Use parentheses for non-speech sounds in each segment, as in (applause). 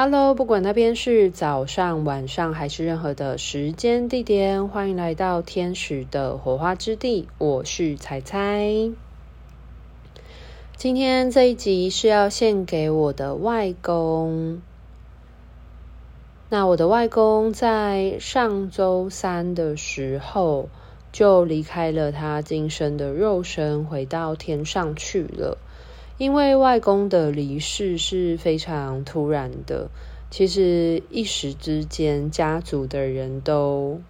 Hello，不管那边是早上、晚上还是任何的时间地点，欢迎来到天使的火花之地。我是彩彩。今天这一集是要献给我的外公。那我的外公在上周三的时候就离开了他今生的肉身，回到天上去了。因为外公的离世是非常突然的，其实一时之间，家族的人都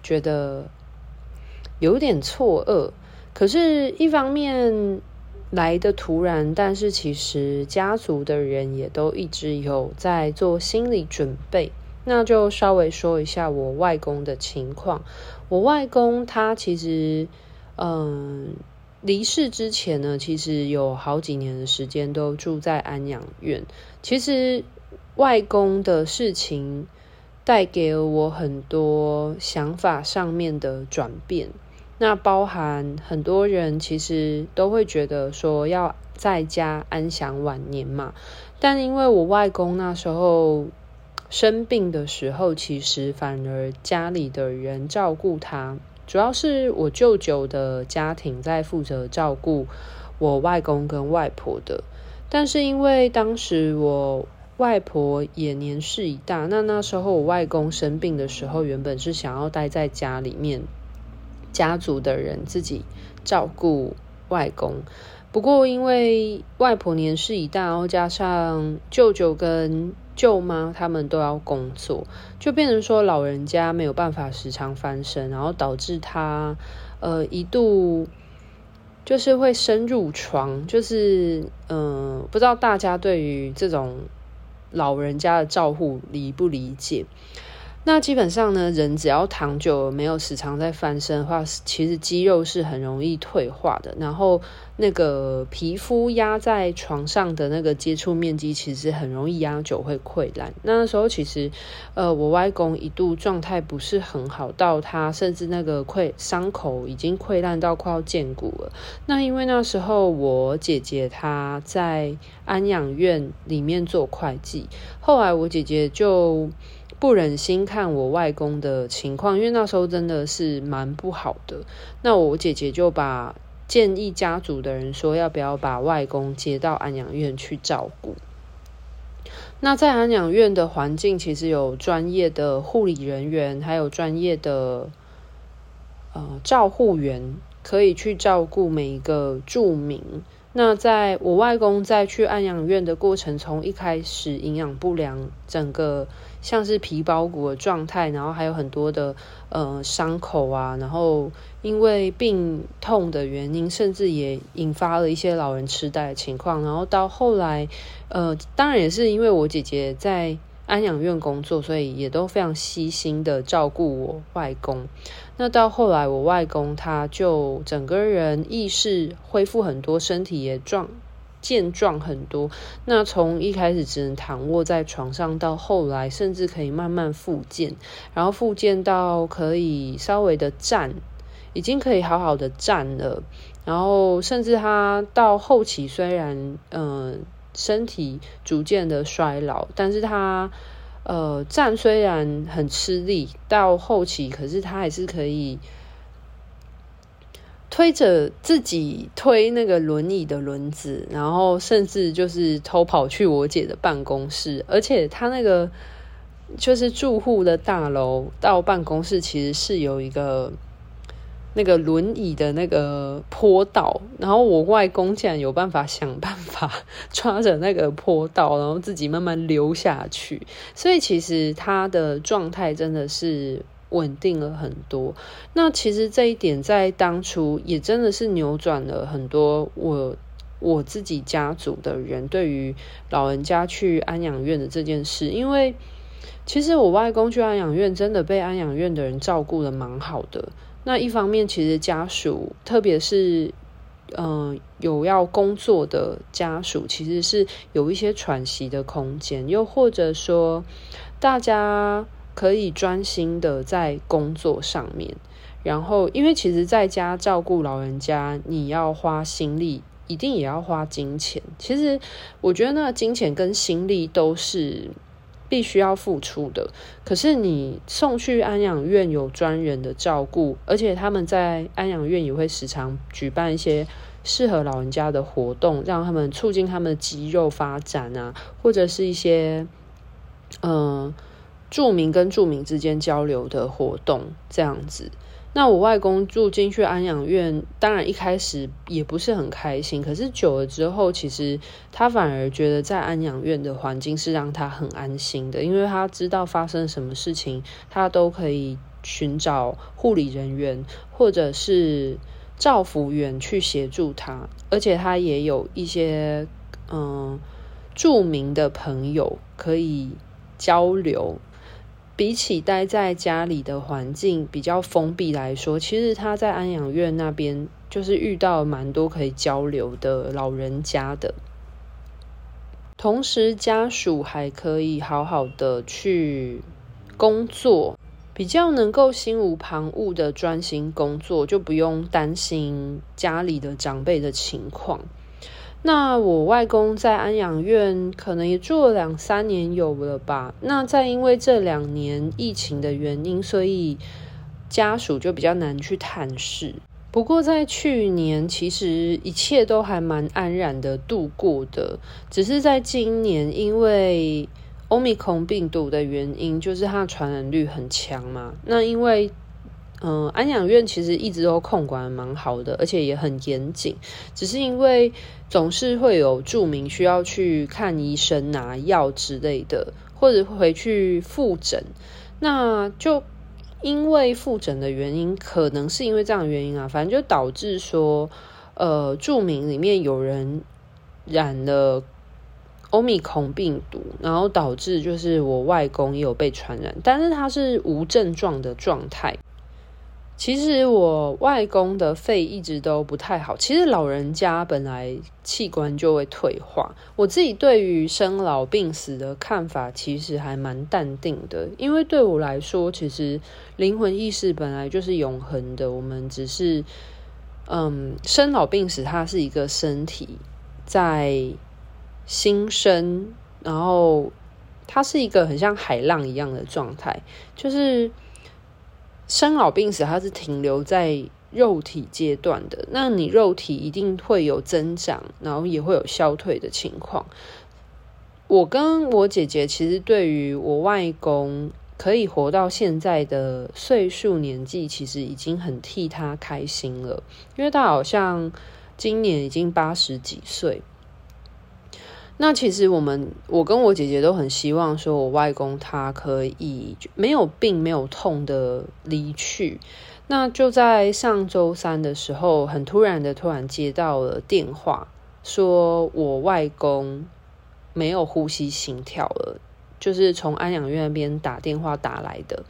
觉得有点错愕。可是，一方面来得突然，但是其实家族的人也都一直有在做心理准备。那就稍微说一下我外公的情况。我外公他其实，嗯。离世之前呢，其实有好几年的时间都住在安养院。其实外公的事情带给了我很多想法上面的转变。那包含很多人其实都会觉得说要在家安享晚年嘛，但因为我外公那时候生病的时候，其实反而家里的人照顾他。主要是我舅舅的家庭在负责照顾我外公跟外婆的，但是因为当时我外婆也年事已大，那那时候我外公生病的时候，原本是想要待在家里面，家族的人自己照顾外公。不过因为外婆年事已大，然后加上舅舅跟舅妈他们都要工作，就变成说老人家没有办法时常翻身，然后导致他呃一度就是会深入床，就是嗯、呃，不知道大家对于这种老人家的照护理不理解？那基本上呢，人只要躺久了，没有时常在翻身的话，其实肌肉是很容易退化的。然后那个皮肤压在床上的那个接触面积，其实很容易压久会溃烂。那时候其实，呃，我外公一度状态不是很好，到他甚至那个溃伤口已经溃烂到快要见骨了。那因为那时候我姐姐她在安养院里面做会计，后来我姐姐就。不忍心看我外公的情况，因为那时候真的是蛮不好的。那我姐姐就把建议家族的人说，要不要把外公接到安养院去照顾。那在安养院的环境，其实有专业的护理人员，还有专业的呃照护员，可以去照顾每一个住民。那在我外公在去安养院的过程，从一开始营养不良，整个像是皮包骨的状态，然后还有很多的呃伤口啊，然后因为病痛的原因，甚至也引发了一些老人痴呆的情况，然后到后来，呃，当然也是因为我姐姐在。安养院工作，所以也都非常悉心的照顾我外公。那到后来，我外公他就整个人意识恢复很多，身体也壮健壮很多。那从一开始只能躺卧在床上，到后来甚至可以慢慢复健，然后复健到可以稍微的站，已经可以好好的站了。然后甚至他到后期虽然嗯。身体逐渐的衰老，但是他呃站虽然很吃力，到后期可是他还是可以推着自己推那个轮椅的轮子，然后甚至就是偷跑去我姐的办公室，而且他那个就是住户的大楼到办公室其实是有一个。那个轮椅的那个坡道，然后我外公竟然有办法想办法 (laughs) 抓着那个坡道，然后自己慢慢溜下去。所以其实他的状态真的是稳定了很多。那其实这一点在当初也真的是扭转了很多我我自己家族的人对于老人家去安养院的这件事，因为其实我外公去安养院真的被安养院的人照顾得蛮好的。那一方面，其实家属，特别是，嗯、有要工作的家属，其实是有一些喘息的空间，又或者说，大家可以专心的在工作上面。然后，因为其实在家照顾老人家，你要花心力，一定也要花金钱。其实，我觉得那金钱跟心力都是。必须要付出的。可是你送去安养院有专人的照顾，而且他们在安养院也会时常举办一些适合老人家的活动，让他们促进他们的肌肉发展啊，或者是一些嗯、住民跟住民之间交流的活动这样子。那我外公住进去安养院，当然一开始也不是很开心，可是久了之后，其实他反而觉得在安养院的环境是让他很安心的，因为他知道发生什么事情，他都可以寻找护理人员或者是照服员去协助他，而且他也有一些嗯著名的朋友可以交流。比起待在家里的环境比较封闭来说，其实他在安养院那边就是遇到蛮多可以交流的老人家的，同时家属还可以好好的去工作，比较能够心无旁骛的专心工作，就不用担心家里的长辈的情况。那我外公在安养院可能也住了两三年有了吧。那在因为这两年疫情的原因，所以家属就比较难去探视。不过在去年，其实一切都还蛮安然的度过的。只是在今年，因为 Omicron 病毒的原因，就是它传染率很强嘛。那因为嗯，安养院其实一直都控管蛮好的，而且也很严谨。只是因为总是会有住民需要去看医生、拿药之类的，或者回去复诊。那就因为复诊的原因，可能是因为这样的原因啊，反正就导致说，呃，住民里面有人染了欧米孔病毒，然后导致就是我外公也有被传染，但是他是无症状的状态。其实我外公的肺一直都不太好。其实老人家本来器官就会退化。我自己对于生老病死的看法其实还蛮淡定的，因为对我来说，其实灵魂意识本来就是永恒的。我们只是，嗯，生老病死，它是一个身体在新生，然后它是一个很像海浪一样的状态，就是。生老病死，它是停留在肉体阶段的。那你肉体一定会有增长，然后也会有消退的情况。我跟我姐姐其实对于我外公可以活到现在的岁数年纪，其实已经很替他开心了，因为他好像今年已经八十几岁。那其实我们，我跟我姐姐都很希望说，我外公他可以没有病、没有痛的离去。那就在上周三的时候，很突然的突然接到了电话，说我外公没有呼吸、心跳了，就是从安养院那边打电话打来的，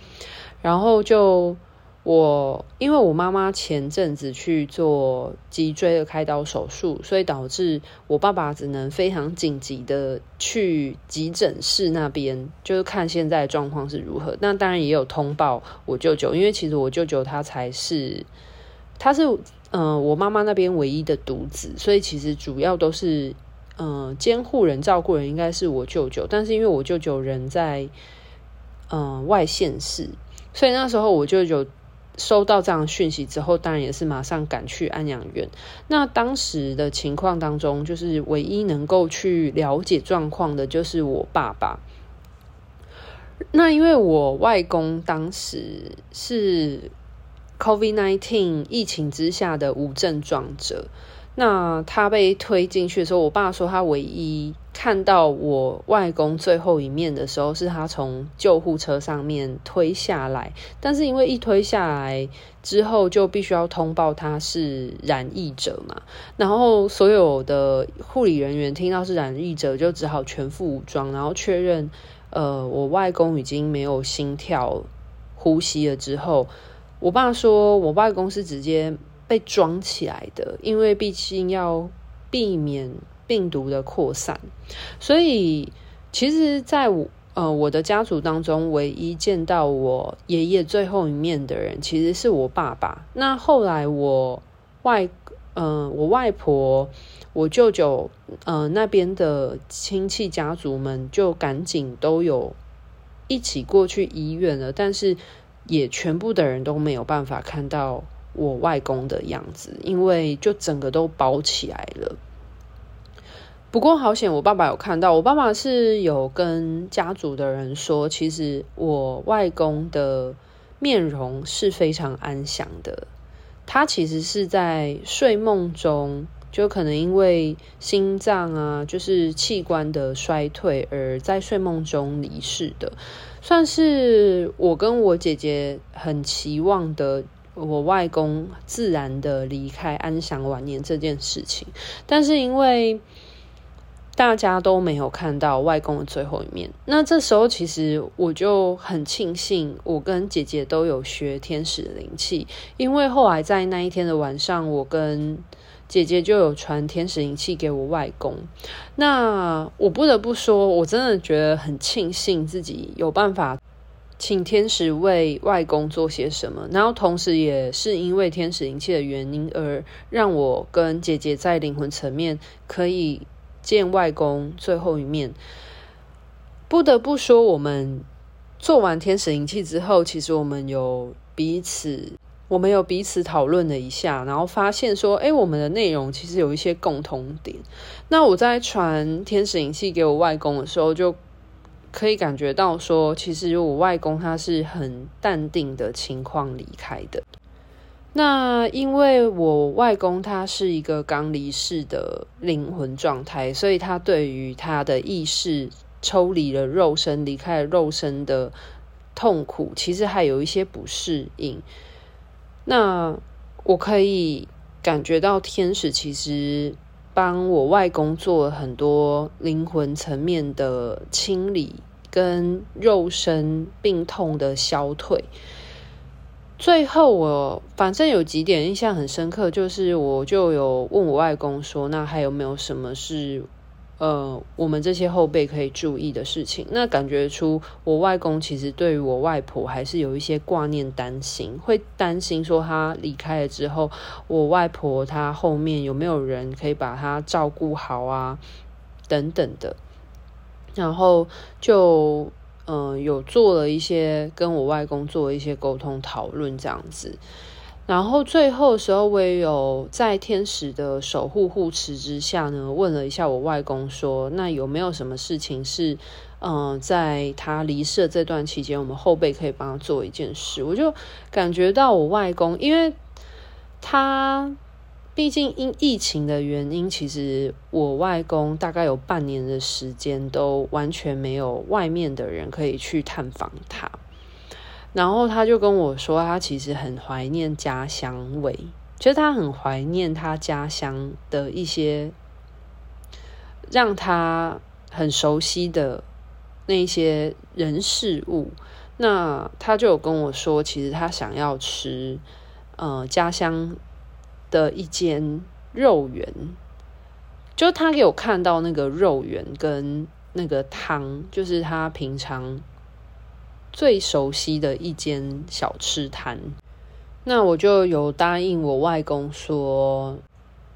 然后就。我因为我妈妈前阵子去做脊椎的开刀手术，所以导致我爸爸只能非常紧急的去急诊室那边，就是看现在状况是如何。那当然也有通报我舅舅，因为其实我舅舅他才是，他是嗯、我妈妈那边唯一的独子，所以其实主要都是嗯监护人、照顾人应该是我舅舅，但是因为我舅舅人在嗯、外县市，所以那时候我舅舅。收到这样的讯息之后，当然也是马上赶去安养院。那当时的情况当中，就是唯一能够去了解状况的，就是我爸爸。那因为我外公当时是 COVID-19 疫情之下的无症状者。那他被推进去的时候，我爸说他唯一看到我外公最后一面的时候，是他从救护车上面推下来。但是因为一推下来之后，就必须要通报他是染疫者嘛，然后所有的护理人员听到是染疫者，就只好全副武装，然后确认，呃，我外公已经没有心跳、呼吸了之后，我爸说我外公是直接。被装起来的，因为毕竟要避免病毒的扩散，所以其实在我呃我的家族当中，唯一见到我爷爷最后一面的人，其实是我爸爸。那后来我外呃我外婆、我舅舅呃那边的亲戚家族们，就赶紧都有一起过去医院了，但是也全部的人都没有办法看到我外公的样子，因为就整个都包起来了。不过好险，我爸爸有看到。我爸爸是有跟家族的人说，其实我外公的面容是非常安详的。他其实是在睡梦中，就可能因为心脏啊，就是器官的衰退而在睡梦中离世的，算是我跟我姐姐很期望的，我外公自然的离开，安享晚年这件事情。但是因为大家都没有看到外公的最后一面。那这时候，其实我就很庆幸，我跟姐姐都有学天使灵气，因为后来在那一天的晚上，我跟姐姐就有传天使灵气给我外公。那我不得不说，我真的觉得很庆幸自己有办法请天使为外公做些什么，然后同时也是因为天使灵气的原因，而让我跟姐姐在灵魂层面可以。见外公最后一面，不得不说，我们做完天使灵气之后，其实我们有彼此，我们有彼此讨论了一下，然后发现说，哎，我们的内容其实有一些共同点。那我在传天使灵气给我外公的时候，就可以感觉到说，其实我外公他是很淡定的情况离开的。那因为我外公他是一个刚离世的灵魂状态，所以他对于他的意识抽离了肉身，离开了肉身的痛苦，其实还有一些不适应。那我可以感觉到天使其实帮我外公做了很多灵魂层面的清理，跟肉身病痛的消退。最后我反正有几点印象很深刻，就是我就有问我外公说，那还有没有什么是呃我们这些后辈可以注意的事情？那感觉出我外公其实对于我外婆还是有一些挂念、担心，会担心说他离开了之后，我外婆她后面有没有人可以把她照顾好啊，等等的，然后就。嗯、有做了一些跟我外公做一些沟通讨论这样子，然后最后的时候，我也有在天使的守护护持之下呢，问了一下我外公说，那有没有什么事情是，嗯、在他离世这段期间，我们后辈可以帮他做一件事？我就感觉到我外公，因为他。毕竟因疫情的原因，其实我外公大概有半年的时间都完全没有外面的人可以去探访他。然后他就跟我说，他其实很怀念家乡味，就是他很怀念他家乡的一些让他很熟悉的那些人事物。那他就有跟我说，其实他想要吃，呃，家乡。的一间肉圆，就他给我看到那个肉圆跟那个汤，就是他平常最熟悉的一间小吃摊。那我就有答应我外公说，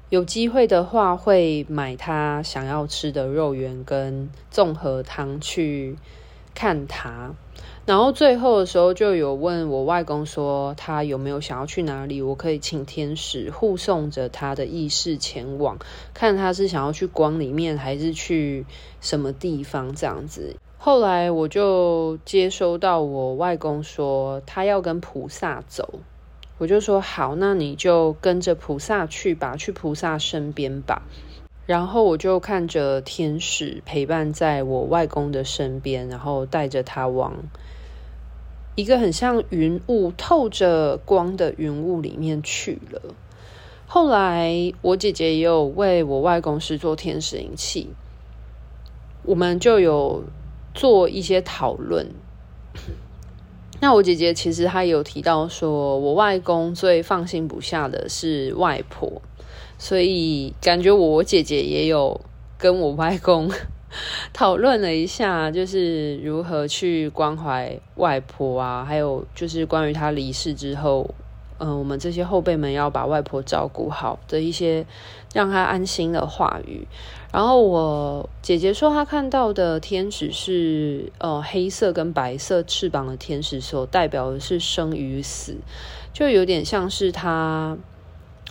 有机会的话会买他想要吃的肉圆跟综合汤去看他。然后最后的时候，就有问我外公说，他有没有想要去哪里？我可以请天使护送着他的意识前往，看他是想要去光里面，还是去什么地方这样子。后来我就接收到我外公说，他要跟菩萨走，我就说好，那你就跟着菩萨去吧，去菩萨身边吧。然后我就看着天使陪伴在我外公的身边，然后带着他往一个很像云雾、透着光的云雾里面去了。后来我姐姐也有为我外公是做天使灵气，我们就有做一些讨论。那我姐姐其实她有提到说，我外公最放心不下的是外婆。所以感觉我姐姐也有跟我外公 (laughs) 讨论了一下，就是如何去关怀外婆啊，还有就是关于他离世之后，呃，我们这些后辈们要把外婆照顾好的一些让她安心的话语。然后我姐姐说，她看到的天使是呃黑色跟白色翅膀的天使，所代表的是生与死，就有点像是她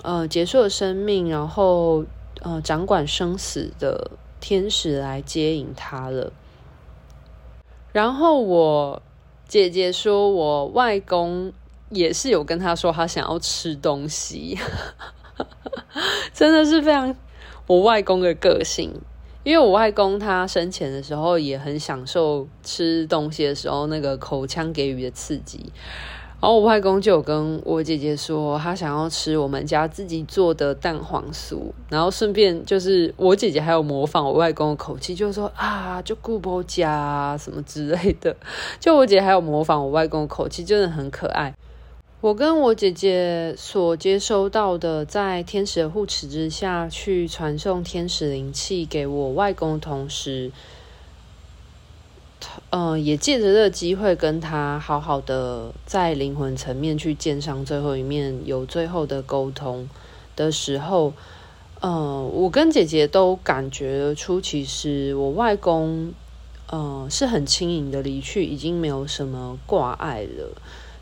呃结束了生命，然后呃掌管生死的天使来接引她了。然后我姐姐说，我外公也是有跟她说，他想要吃东西，(laughs) 真的是非常。我外公的个性，因为我外公他生前的时候也很享受吃东西的时候那个口腔给予的刺激，然后我外公就有跟我姐姐说，他想要吃我们家自己做的蛋黄酥，然后顺便就是我姐姐还有模仿我外公的口气，就说啊，就顾不家什么之类的，就我姐还有模仿我外公的口气，真的很可爱。我跟我姐姐所接收到的，在天使的护持之下去传送天使灵气给我外公同时，嗯、也借着这个机会跟他好好的在灵魂层面去见上最后一面，有最后的沟通的时候，嗯、我跟姐姐都感觉出，其实我外公，嗯、是很轻盈的离去，已经没有什么挂碍了。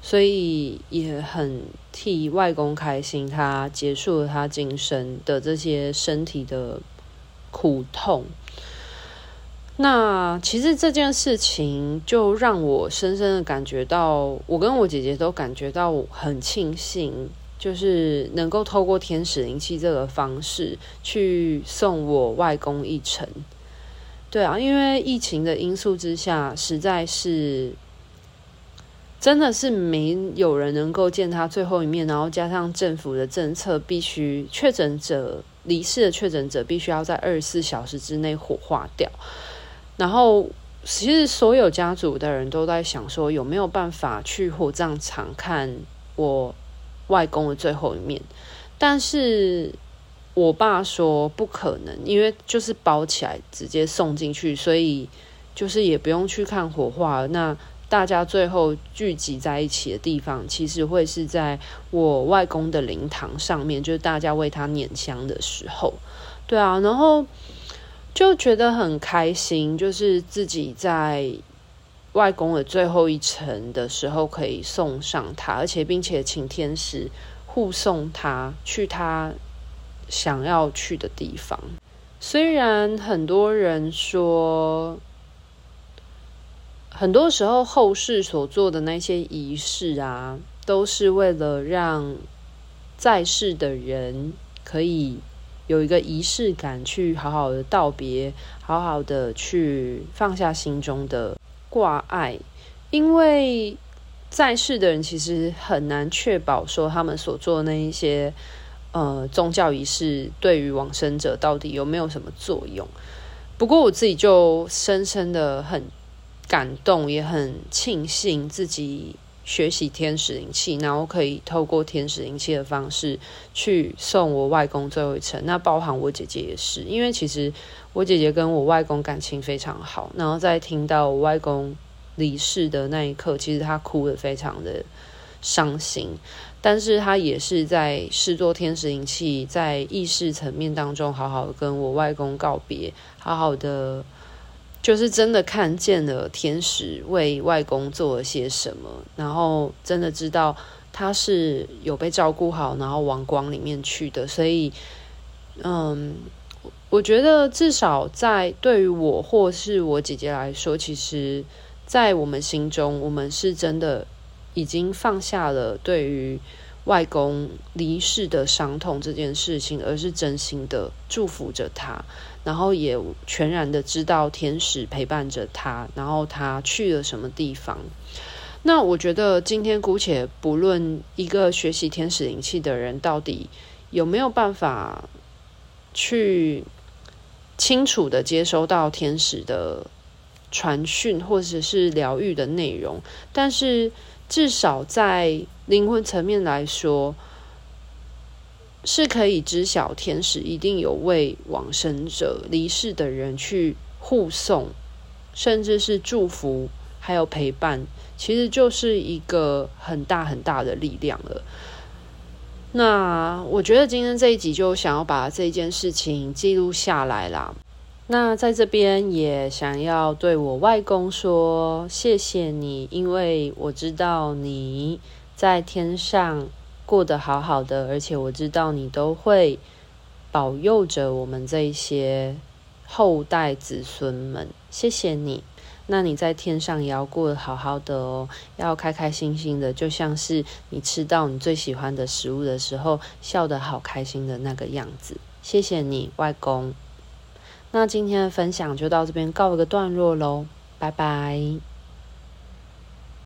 所以也很替外公开心，他结束了他今生的这些身体的苦痛。那其实这件事情就让我深深的感觉到，我跟我姐姐都感觉到很庆幸，就是能够透过天使灵气这个方式去送我外公一程。对啊，因为疫情的因素之下，实在是。真的是没有人能够见他最后一面，然后加上政府的政策，必须确诊者离世的确诊者必须要在二十四小时之内火化掉。然后，其实所有家族的人都在想说，有没有办法去火葬场看我外公的最后一面？但是我爸说不可能，因为就是包起来直接送进去，所以就是也不用去看火化。那大家最后聚集在一起的地方，其实会是在我外公的灵堂上面，就是大家为他拈香的时候，对啊，然后就觉得很开心，就是自己在外公的最后一程的时候可以送上他，而且并且请天使护送他去他想要去的地方。虽然很多人说。很多时候，后世所做的那些仪式啊，都是为了让在世的人可以有一个仪式感，去好好的道别，好好的去放下心中的挂碍。因为在世的人其实很难确保说他们所做的那一些呃宗教仪式对于往生者到底有没有什么作用。不过我自己就深深的很。感动，也很庆幸自己学习天使灵气，然后可以透过天使灵气的方式去送我外公最后一程。那包含我姐姐也是，因为其实我姐姐跟我外公感情非常好。然后在听到我外公离世的那一刻，其实她哭得非常的伤心，但是她也是在试做天使灵气，在意识层面当中好好跟我外公告别，好好的。就是真的看见了天使为外公做了些什么，然后真的知道他是有被照顾好，然后往光里面去的。所以，嗯，我觉得至少在对于我或是我姐姐来说，其实，在我们心中，我们是真的已经放下了对于外公离世的伤痛这件事情，而是真心的祝福着他。然后也全然的知道天使陪伴着他，然后他去了什么地方。那我觉得今天姑且不论一个学习天使灵气的人到底有没有办法去清楚的接收到天使的传讯或者是疗愈的内容，但是至少在灵魂层面来说。是可以知晓天使一定有为往生者离世的人去护送，甚至是祝福，还有陪伴，其实就是一个很大很大的力量了。那我觉得今天这一集就想要把这件事情记录下来啦。那在这边也想要对我外公说，谢谢你，因为我知道你在天上过得好好的，而且我知道你都会保佑着我们这些后代子孙们。谢谢你，那你在天上也要过得好好的哦，要开开心心的，就像是你吃到你最喜欢的食物的时候，笑得好开心的那个样子。谢谢你，外公。那今天的分享就到这边告一个段落喽，拜拜。